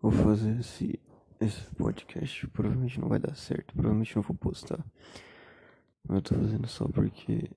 Vou fazer esse, esse podcast. Provavelmente não vai dar certo. Provavelmente não vou postar. Mas eu tô fazendo só porque.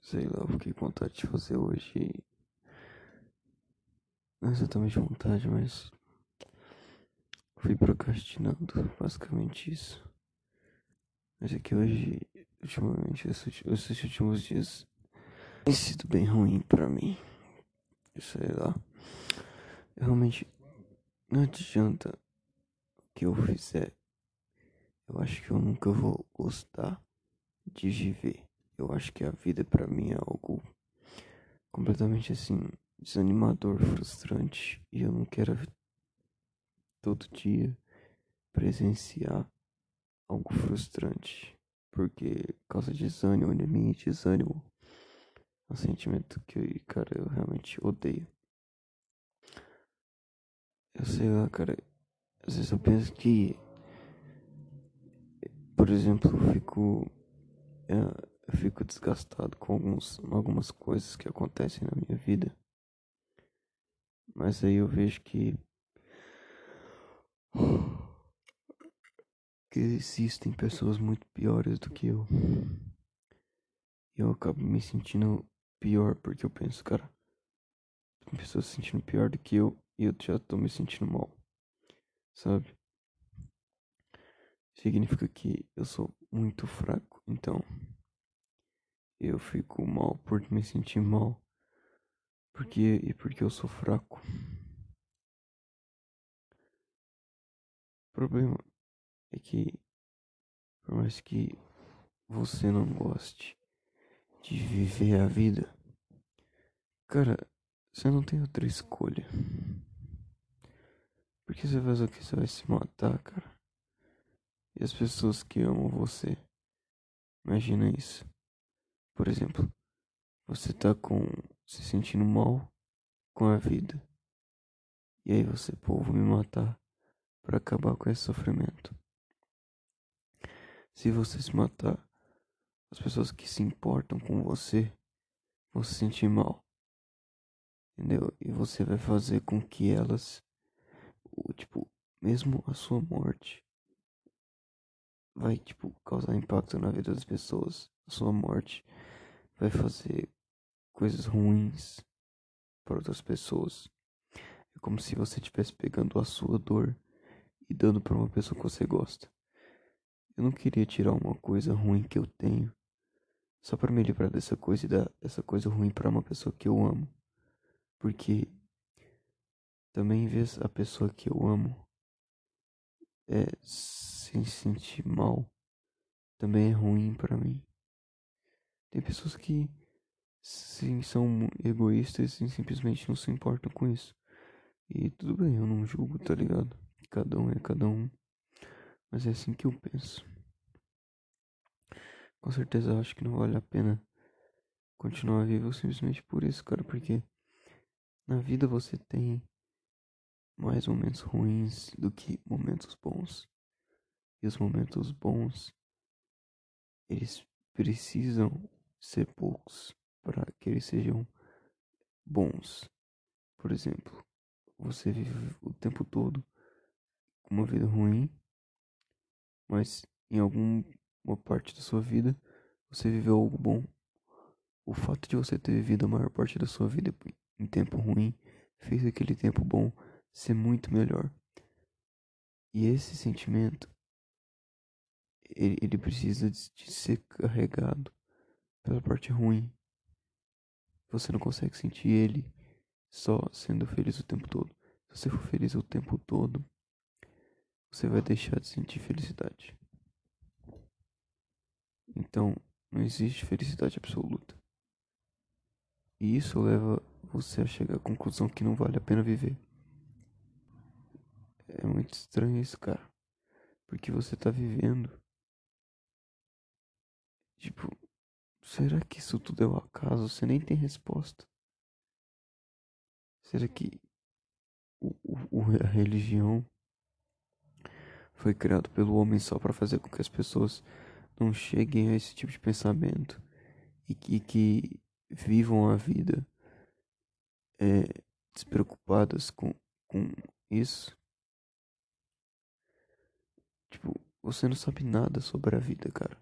Sei lá, eu fiquei com vontade de fazer hoje. Não é exatamente vontade, mas. Fui procrastinando. Basicamente isso. Mas é que hoje, ultimamente, esses, esses últimos dias. Tem sido bem ruim pra mim. Sei lá. Eu realmente não adianta o que eu fizer. Eu acho que eu nunca vou gostar de viver. Eu acho que a vida para mim é algo completamente assim desanimador, frustrante e eu não quero todo dia presenciar algo frustrante, porque causa desânimo, em mim, desânimo é um sentimento que, cara, eu realmente odeio. Eu sei lá, cara. Às vezes eu penso que. Por exemplo, eu fico. Eu fico desgastado com alguns, algumas coisas que acontecem na minha vida. Mas aí eu vejo que. Que existem pessoas muito piores do que eu. E eu acabo me sentindo pior porque eu penso, cara. Tem pessoas se sentindo pior do que eu e eu já tô me sentindo mal, sabe? Significa que eu sou muito fraco, então eu fico mal por me sentir mal, porque e porque eu sou fraco. O problema é que por mais que você não goste de viver a vida, cara, você não tem outra escolha. Porque você faz o que? Você vai se matar, cara. E as pessoas que amam você. Imagina isso. Por exemplo, você tá com. se sentindo mal com a vida. E aí você, pô, vou me matar para acabar com esse sofrimento. Se você se matar, as pessoas que se importam com você vão se sentir mal. Entendeu? E você vai fazer com que elas tipo, mesmo a sua morte vai, tipo, causar impacto na vida das pessoas. A sua morte vai fazer coisas ruins para outras pessoas. É como se você estivesse pegando a sua dor e dando para uma pessoa que você gosta. Eu não queria tirar uma coisa ruim que eu tenho só para me livrar dessa coisa e dar essa coisa ruim para uma pessoa que eu amo. Porque também ver a pessoa que eu amo é, se sentir mal também é ruim para mim. Tem pessoas que sim, são egoístas e simplesmente não se importam com isso. E tudo bem, eu não julgo, tá ligado? Cada um é cada um. Mas é assim que eu penso. Com certeza eu acho que não vale a pena continuar vivo simplesmente por isso, cara, porque na vida você tem mais momentos ruins do que momentos bons. E os momentos bons, eles precisam ser poucos para que eles sejam bons. Por exemplo, você vive o tempo todo com uma vida ruim, mas em alguma parte da sua vida você viveu algo bom. O fato de você ter vivido a maior parte da sua vida em tempo ruim fez aquele tempo bom ser muito melhor. E esse sentimento, ele, ele precisa de, de ser carregado pela parte ruim. Você não consegue sentir ele só sendo feliz o tempo todo. Se você for feliz o tempo todo, você vai deixar de sentir felicidade. Então, não existe felicidade absoluta. E isso leva você a chegar à conclusão que não vale a pena viver. É muito estranho isso, cara. Porque você tá vivendo. Tipo, será que isso tudo é um acaso? Você nem tem resposta. Será que o, o, a religião foi criado pelo homem só para fazer com que as pessoas não cheguem a esse tipo de pensamento e que, que vivam a vida é, despreocupadas com, com isso? Você não sabe nada sobre a vida, cara.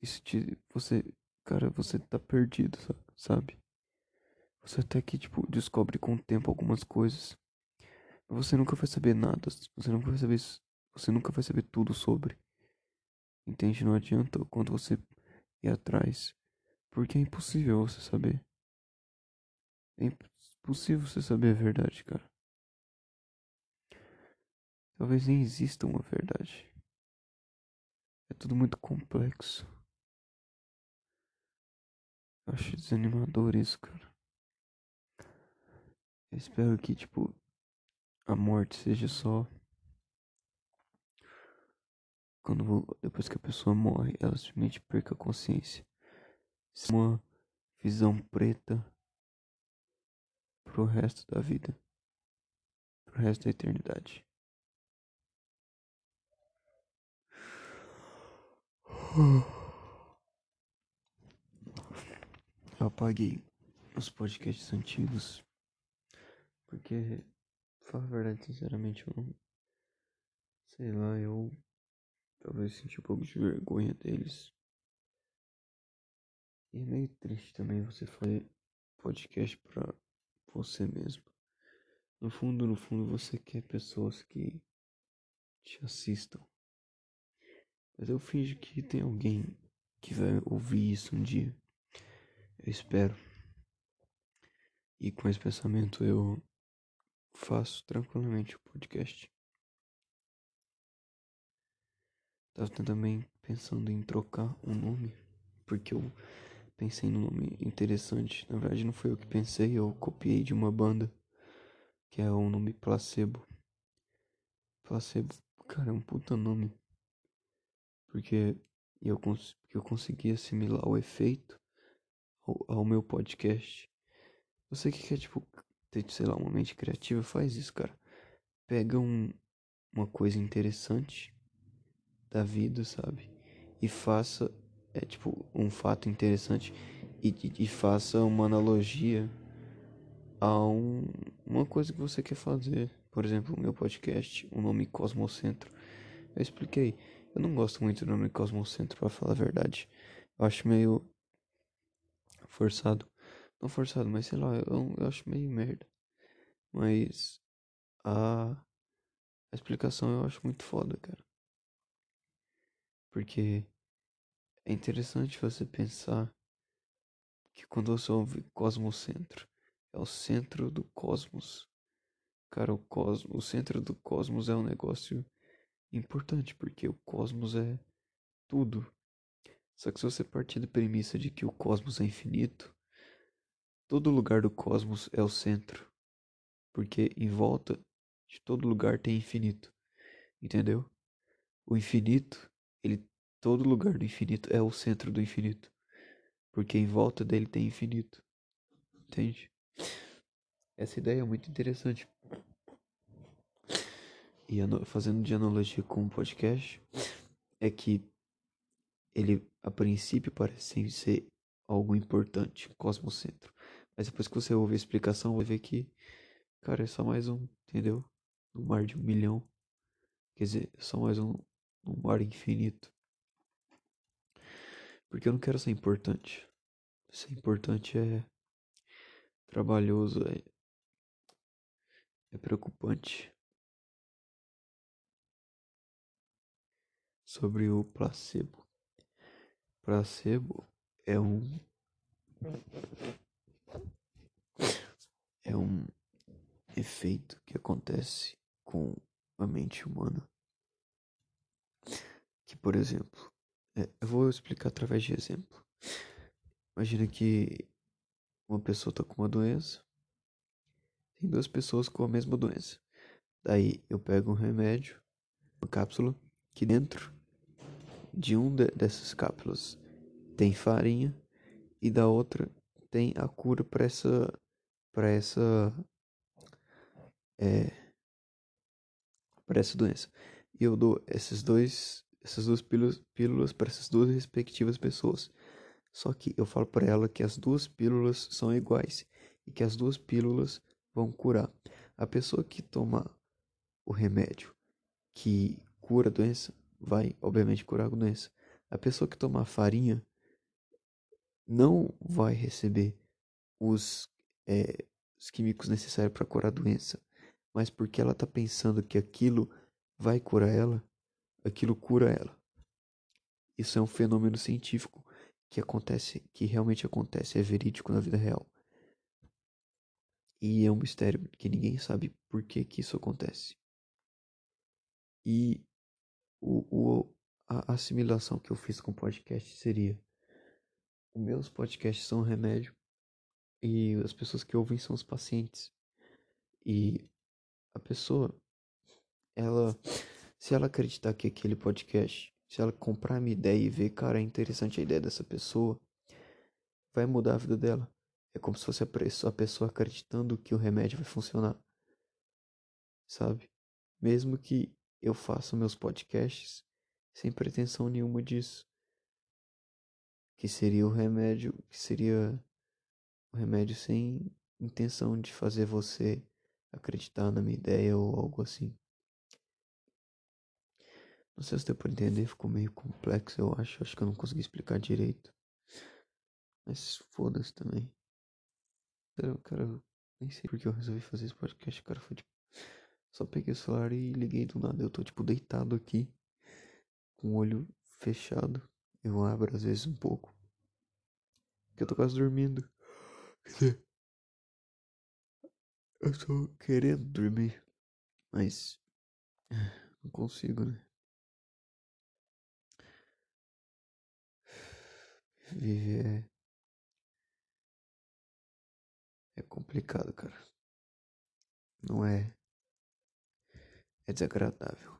Isso te. Você. Cara, você tá perdido, sabe? Você até que, tipo, descobre com o tempo algumas coisas. Você nunca vai saber nada. Você nunca vai saber. Você nunca vai saber tudo sobre. Entende? Não adianta quando você ir atrás. Porque é impossível você saber. É impossível você saber a verdade, cara. Talvez nem exista uma verdade. É tudo muito complexo. Eu acho desanimador isso, cara. Eu espero que, tipo, a morte seja só. Quando depois que a pessoa morre, ela simplesmente perca a consciência. Uma visão preta pro resto da vida, pro resto da eternidade. Eu apaguei os podcasts antigos porque, falar a verdade, sinceramente, eu não. Sei lá, eu. Talvez senti um pouco de vergonha deles. E é meio triste também você fazer podcast pra você mesmo. No fundo, no fundo, você quer pessoas que te assistam. Mas eu finjo que tem alguém que vai ouvir isso um dia. Eu espero. E com esse pensamento eu faço tranquilamente o podcast. Tava também pensando em trocar o um nome, porque eu pensei num nome interessante. Na verdade, não foi eu que pensei, eu copiei de uma banda que é o nome Placebo. Placebo, cara, é um puta nome. Porque eu, cons eu consegui assimilar o efeito ao, ao meu podcast. Você que quer, tipo, ter, sei lá, uma mente criativa, faz isso, cara. Pega um, uma coisa interessante da vida, sabe? E faça, é tipo, um fato interessante e, e, e faça uma analogia a um, uma coisa que você quer fazer. Por exemplo, o meu podcast, o nome Cosmocentro. Eu expliquei. Eu não gosto muito do nome Cosmocentro, pra falar a verdade. Eu acho meio forçado. Não forçado, mas sei lá, eu, eu acho meio merda. Mas a, a explicação eu acho muito foda, cara. Porque é interessante você pensar que quando você ouve Cosmocentro, é o centro do cosmos. Cara, o, cosmos, o centro do cosmos é um negócio importante, porque o cosmos é tudo. Só que se você partir da premissa de que o cosmos é infinito, Todo lugar do cosmos é o centro, porque em volta de todo lugar tem infinito, entendeu? O infinito, ele todo lugar do infinito é o centro do infinito, porque em volta dele tem infinito. Entende? Essa ideia é muito interessante. E fazendo de analogia com o podcast, é que ele a princípio parece ser algo importante, cosmocentro. Mas depois que você ouve a explicação, vai ver que, cara, é só mais um, entendeu? Um mar de um milhão. Quer dizer, é só mais um, um mar infinito. Porque eu não quero ser importante. Ser importante é trabalhoso, é, é preocupante. Sobre o placebo. Placebo é um é um efeito que acontece com a mente humana. Que, por exemplo, é, eu vou explicar através de exemplo. Imagina que uma pessoa está com uma doença, tem duas pessoas com a mesma doença. Daí eu pego um remédio, uma cápsula, que dentro de um de, dessas cápsulas tem farinha e da outra tem a cura para essa para essa é, para essa doença. E eu dou esses dois essas duas pílulas, pílulas para essas duas respectivas pessoas. Só que eu falo para ela que as duas pílulas são iguais e que as duas pílulas vão curar. A pessoa que toma o remédio que cura a doença? Vai, obviamente, curar a doença. A pessoa que tomar farinha não vai receber os, é, os químicos necessários para curar a doença, mas porque ela está pensando que aquilo vai curar ela, aquilo cura ela. Isso é um fenômeno científico que acontece, que realmente acontece, é verídico na vida real. E é um mistério que ninguém sabe por que, que isso acontece. E o, o, a assimilação que eu fiz com podcast seria: os meus podcasts são um remédio e as pessoas que ouvem são os pacientes. E a pessoa, ela, se ela acreditar que aquele podcast, se ela comprar minha ideia e ver, cara, é interessante a ideia dessa pessoa, vai mudar a vida dela. É como se fosse a pessoa acreditando que o remédio vai funcionar. Sabe? Mesmo que eu faça meus podcasts sem pretensão nenhuma disso. Que seria o remédio, que seria o remédio sem intenção de fazer você acreditar na minha ideia ou algo assim. Não sei se deu pra entender, ficou meio complexo, eu acho. Acho que eu não consegui explicar direito. Mas foda-se também. Cara, nem sei porque eu resolvi fazer esse podcast, cara. Foi tipo. Só peguei o celular e liguei do nada. Eu tô tipo deitado aqui, com o olho fechado. Eu abro às vezes um pouco. Porque eu tô quase dormindo. Quer dizer, eu tô querendo dormir, mas não consigo, né? Viver é, é complicado, cara. Não é. É desagradável.